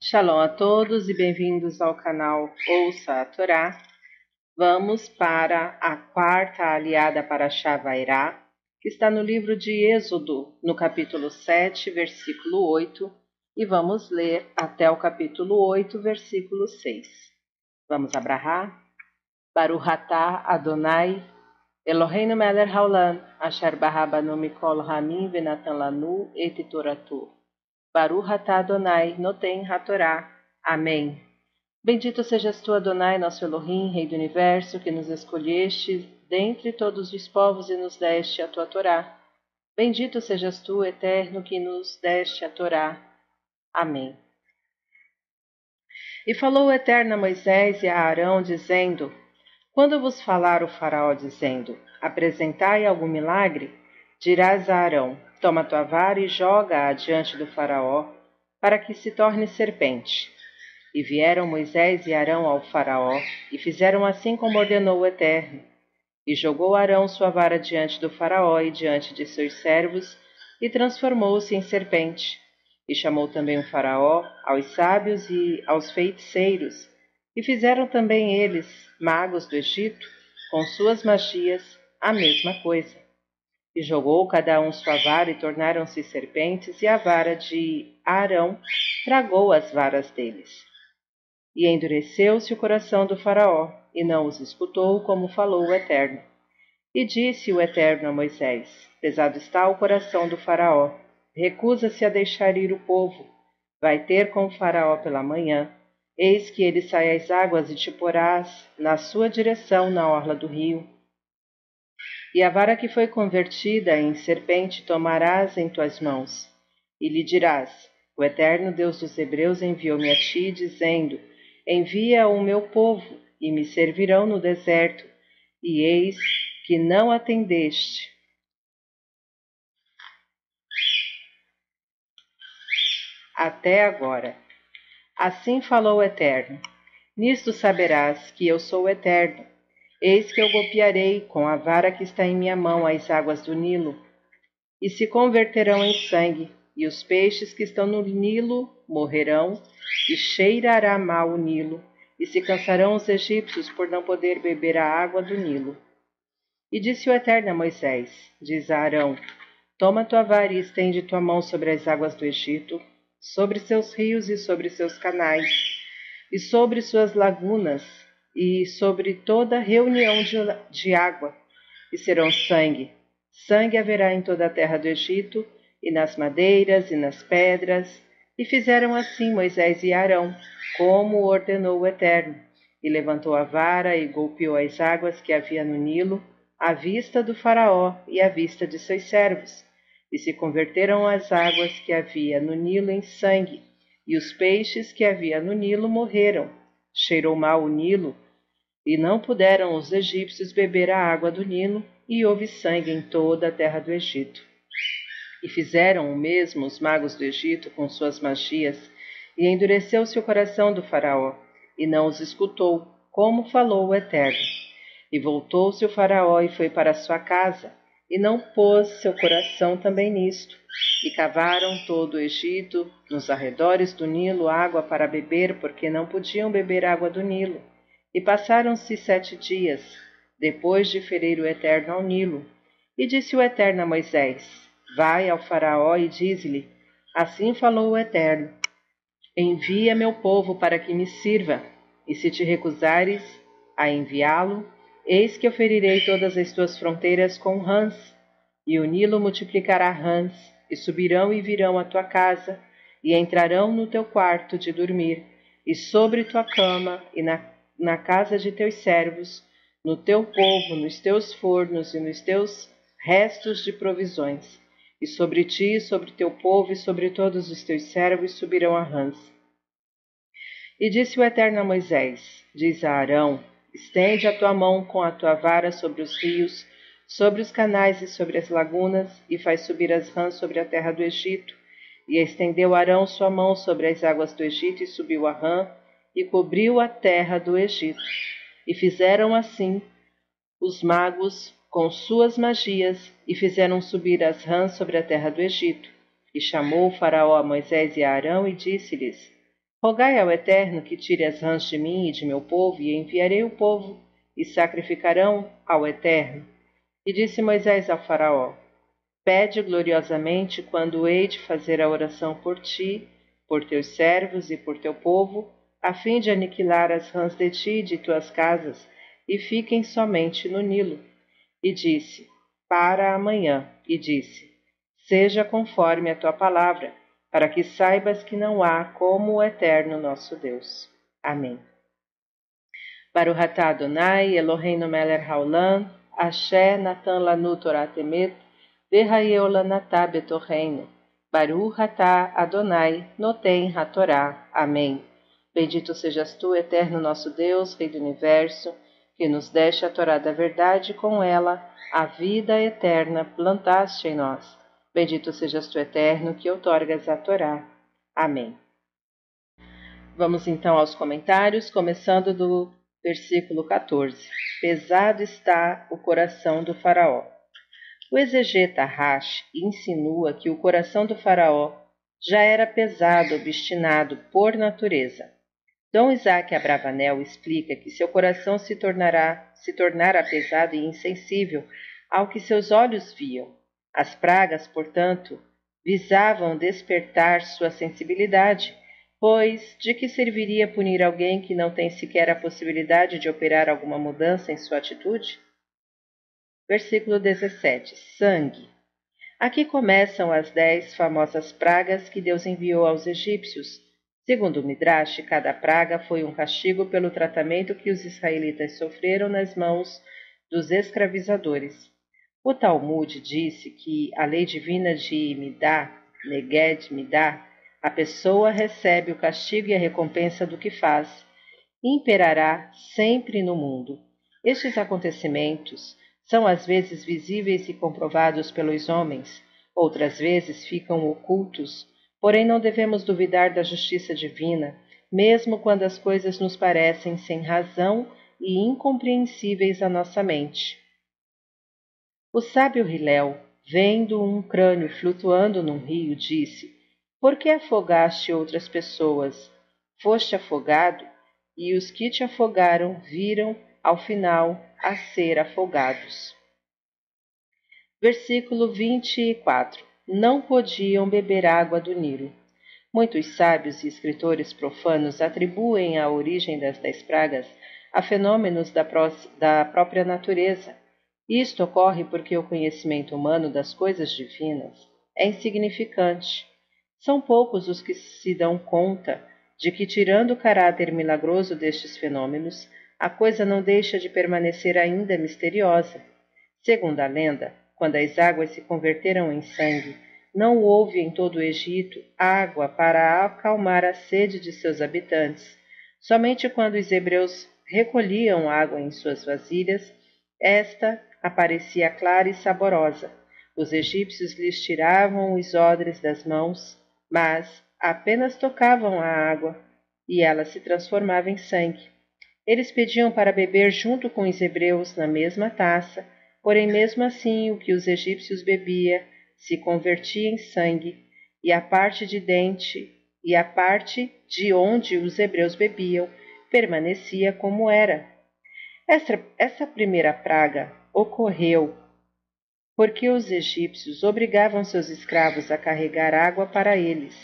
Shalom a todos e bem-vindos ao canal Ouça a Torá. Vamos para a quarta aliada para Shavairá, que está no livro de Êxodo, no capítulo 7, versículo 8, e vamos ler até o capítulo 8, versículo 6. Vamos abrahar? Baruch atah Adonai Eloheinu melech haolam, asher barabanu mikol hamim venatan lanu et toratu. Baruch atah Adonai, noten hatorá. Amém. Bendito sejas tu, Adonai, nosso Elohim, Rei do Universo, que nos escolheste dentre todos os povos e nos deste a tua Torá. Bendito sejas tu, Eterno, que nos deste a Torá. Amém. E falou o Eterno a Moisés e a Arão, dizendo: Quando vos falar o Faraó, dizendo: Apresentai algum milagre, dirás a Arão: Toma tua vara e joga-a diante do Faraó, para que se torne serpente. E vieram Moisés e Arão ao Faraó, e fizeram assim como ordenou o Eterno. E jogou Arão sua vara diante do Faraó e diante de seus servos, e transformou-se em serpente. E chamou também o Faraó aos sábios e aos feiticeiros, e fizeram também eles, magos do Egito, com suas magias, a mesma coisa. E jogou cada um sua vara e tornaram-se serpentes, e a vara de Arão tragou as varas deles. E endureceu-se o coração do Faraó, e não os escutou, como falou o Eterno. E disse o Eterno a Moisés: Pesado está o coração do Faraó, recusa-se a deixar ir o povo. Vai ter com o Faraó pela manhã. Eis que ele sai às águas e te porás na sua direção na orla do rio e a vara que foi convertida em serpente tomarás em tuas mãos, e lhe dirás: O eterno Deus dos Hebreus enviou-me a ti, dizendo: Envia o meu povo, e me servirão no deserto, e eis que não atendeste. Até agora. Assim falou o Eterno: Nisto saberás que eu sou o Eterno Eis que eu golpearei com a vara que está em minha mão as águas do Nilo, e se converterão em sangue, e os peixes que estão no Nilo morrerão, e cheirará mal o Nilo, e se cansarão os egípcios por não poder beber a água do Nilo. E disse o Eterno a Moisés: Diz a Arão: Toma tua vara e estende tua mão sobre as águas do Egito, sobre seus rios e sobre seus canais, e sobre suas lagunas, e sobre toda reunião de, de água, e serão sangue. Sangue haverá em toda a terra do Egito, e nas madeiras, e nas pedras. E fizeram assim Moisés e Arão, como ordenou o Eterno. E levantou a vara e golpeou as águas que havia no Nilo, à vista do Faraó e à vista de seus servos. E se converteram as águas que havia no Nilo em sangue, e os peixes que havia no Nilo morreram. Cheirou mal o Nilo, e não puderam os egípcios beber a água do Nilo, e houve sangue em toda a terra do Egito. E fizeram o mesmo os magos do Egito com suas magias, e endureceu-se o coração do Faraó, e não os escutou, como falou o Eterno. E voltou-se o Faraó e foi para sua casa, e não pôs seu coração também nisto. E cavaram todo o Egito, nos arredores do Nilo, água para beber, porque não podiam beber água do Nilo. E passaram-se sete dias, depois de ferir o Eterno ao Nilo. E disse o Eterno a Moisés: Vai ao Faraó e diz-lhe: Assim falou o Eterno: Envia meu povo para que me sirva, e se te recusares a enviá-lo, eis que eu ferirei todas as tuas fronteiras com rãs, e o Nilo multiplicará rãs, e subirão e virão à tua casa, e entrarão no teu quarto de dormir, e sobre tua cama, e na na casa de teus servos, no teu povo, nos teus fornos e nos teus restos de provisões. E sobre ti, sobre teu povo e sobre todos os teus servos subirão a rãs. E disse o Eterno a Moisés: Diz a Arão: Estende a tua mão com a tua vara sobre os rios, sobre os canais e sobre as lagunas, e faz subir as rãs sobre a terra do Egito. E estendeu Arão sua mão sobre as águas do Egito, e subiu a rã, e cobriu a terra do Egito. E fizeram assim os magos com suas magias, e fizeram subir as rãs sobre a terra do Egito. E chamou o faraó a Moisés e a Arão e disse-lhes: Rogai ao Eterno que tire as rãs de mim e de meu povo, e enviarei o povo, e sacrificarão ao Eterno. E disse Moisés ao Faraó: Pede gloriosamente quando hei de fazer a oração por ti, por teus servos e por teu povo, a fim de aniquilar as rãs de ti e de tuas casas, e fiquem somente no Nilo. E disse: Para amanhã. E disse: Seja conforme a tua palavra para que saibas que não há como o Eterno nosso Deus. Amém. Baruch atah Adonai, Eloheinu melech haolam, Asher natan lanu Torah temet, V'hayeu lanatah betorreino. Baruch atah Adonai, noten hatorá. Amém. Bendito sejas tu, Eterno nosso Deus, Rei do Universo, que nos deste a Torá da verdade, com ela a vida eterna plantaste em nós Bendito sejas tu, Eterno, que outorgas a Torá. Amém. Vamos então aos comentários, começando do versículo 14. Pesado está o coração do Faraó. O exegeta Rash insinua que o coração do Faraó já era pesado, obstinado por natureza. Dom Isaac Abravanel explica que seu coração se tornará se tornara pesado e insensível ao que seus olhos viam, as pragas, portanto, visavam despertar sua sensibilidade, pois de que serviria punir alguém que não tem sequer a possibilidade de operar alguma mudança em sua atitude? Versículo 17: Sangue. Aqui começam as dez famosas pragas que Deus enviou aos egípcios. Segundo o Midrash, cada praga foi um castigo pelo tratamento que os israelitas sofreram nas mãos dos escravizadores. O Talmud disse que a lei divina de Midá, Neged Midá, a pessoa recebe o castigo e a recompensa do que faz, e imperará sempre no mundo. Estes acontecimentos são às vezes visíveis e comprovados pelos homens, outras vezes ficam ocultos, porém não devemos duvidar da justiça divina, mesmo quando as coisas nos parecem sem razão e incompreensíveis à nossa mente. O sábio Hilel, vendo um crânio flutuando num rio, disse: Por que afogaste outras pessoas? Foste afogado, e os que te afogaram viram, ao final, a ser afogados. Versículo 24: Não podiam beber água do Nilo. Muitos sábios e escritores profanos atribuem a origem das dez pragas a fenômenos da, pró da própria natureza isto ocorre porque o conhecimento humano das coisas divinas é insignificante. São poucos os que se dão conta de que, tirando o caráter milagroso destes fenômenos, a coisa não deixa de permanecer ainda misteriosa. Segundo a lenda, quando as águas se converteram em sangue, não houve em todo o Egito água para acalmar a sede de seus habitantes. Somente quando os hebreus recolhiam água em suas vasilhas, esta aparecia clara e saborosa. Os egípcios lhes tiravam os odres das mãos, mas apenas tocavam a água e ela se transformava em sangue. Eles pediam para beber junto com os hebreus na mesma taça, porém, mesmo assim, o que os egípcios bebia se convertia em sangue, e a parte de dente e a parte de onde os hebreus bebiam permanecia como era. Essa, essa primeira praga ocorreu porque os egípcios obrigavam seus escravos a carregar água para eles.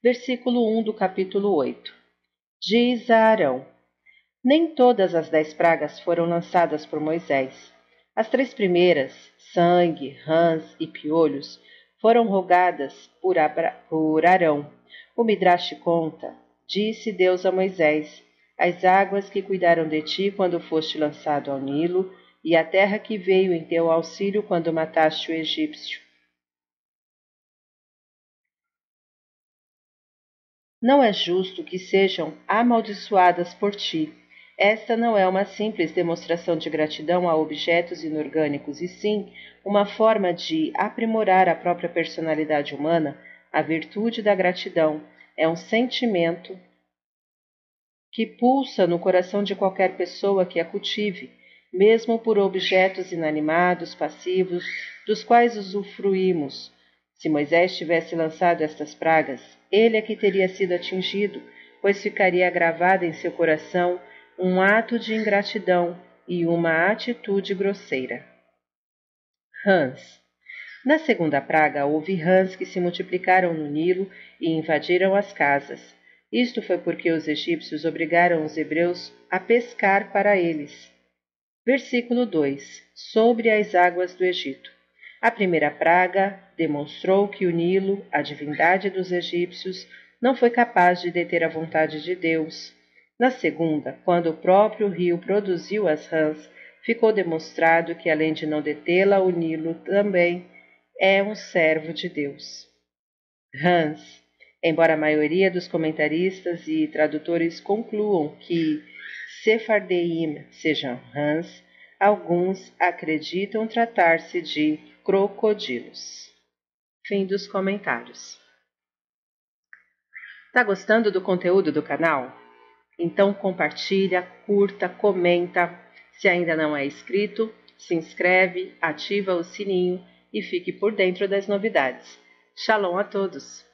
Versículo 1 do capítulo 8 Diz a Arão: Nem todas as dez pragas foram lançadas por Moisés. As três primeiras, sangue, rãs e piolhos, foram rogadas por, Abra por Arão. O Midrash conta: Disse Deus a Moisés: as águas que cuidaram de ti quando foste lançado ao Nilo, e a terra que veio em teu auxílio quando mataste o egípcio. Não é justo que sejam amaldiçoadas por ti. Esta não é uma simples demonstração de gratidão a objetos inorgânicos, e sim uma forma de aprimorar a própria personalidade humana. A virtude da gratidão é um sentimento que pulsa no coração de qualquer pessoa que a cultive, mesmo por objetos inanimados, passivos, dos quais usufruímos. Se Moisés tivesse lançado estas pragas, ele é que teria sido atingido, pois ficaria gravado em seu coração um ato de ingratidão e uma atitude grosseira. Rãs. Na segunda praga houve rãs que se multiplicaram no Nilo e invadiram as casas. Isto foi porque os egípcios obrigaram os hebreus a pescar para eles. Versículo 2: Sobre as águas do Egito. A primeira praga demonstrou que o Nilo, a divindade dos egípcios, não foi capaz de deter a vontade de Deus. Na segunda, quando o próprio rio produziu as rãs, ficou demonstrado que, além de não detê-la, o Nilo também é um servo de Deus. Rãs. Embora a maioria dos comentaristas e tradutores concluam que Sephardeim sejam rãs, alguns acreditam tratar-se de crocodilos. Fim dos comentários. Tá gostando do conteúdo do canal? Então compartilha, curta, comenta. Se ainda não é inscrito, se inscreve, ativa o sininho e fique por dentro das novidades. Shalom a todos!